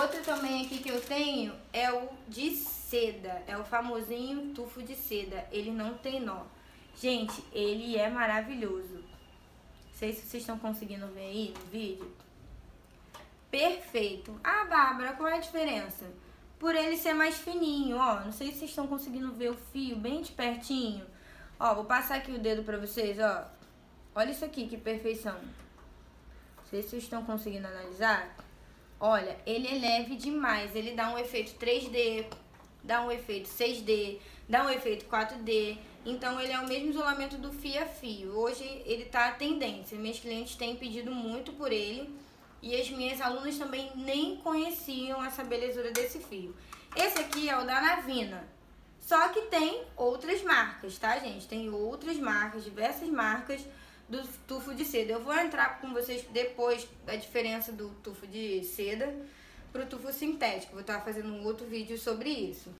Outro também aqui que eu tenho é o de seda. É o famosinho tufo de seda. Ele não tem nó. Gente, ele é maravilhoso. Não sei se vocês estão conseguindo ver aí no vídeo. Perfeito. Ah, Bárbara, qual é a diferença? Por ele ser mais fininho, ó. Não sei se vocês estão conseguindo ver o fio bem de pertinho. Ó, vou passar aqui o dedo pra vocês, ó. Olha isso aqui, que perfeição. Não sei se vocês estão conseguindo analisar. Olha, ele é leve demais. Ele dá um efeito 3D, dá um efeito 6D, dá um efeito 4D. Então ele é o mesmo isolamento do fio a fio. Hoje ele tá a tendência. Meus clientes têm pedido muito por ele. E as minhas alunas também nem conheciam essa belezura desse fio. Esse aqui é o da Navina. Só que tem outras marcas, tá, gente? Tem outras marcas, diversas marcas do tufo de seda. Eu vou entrar com vocês depois da diferença do tufo de seda pro tufo sintético. Vou estar fazendo um outro vídeo sobre isso.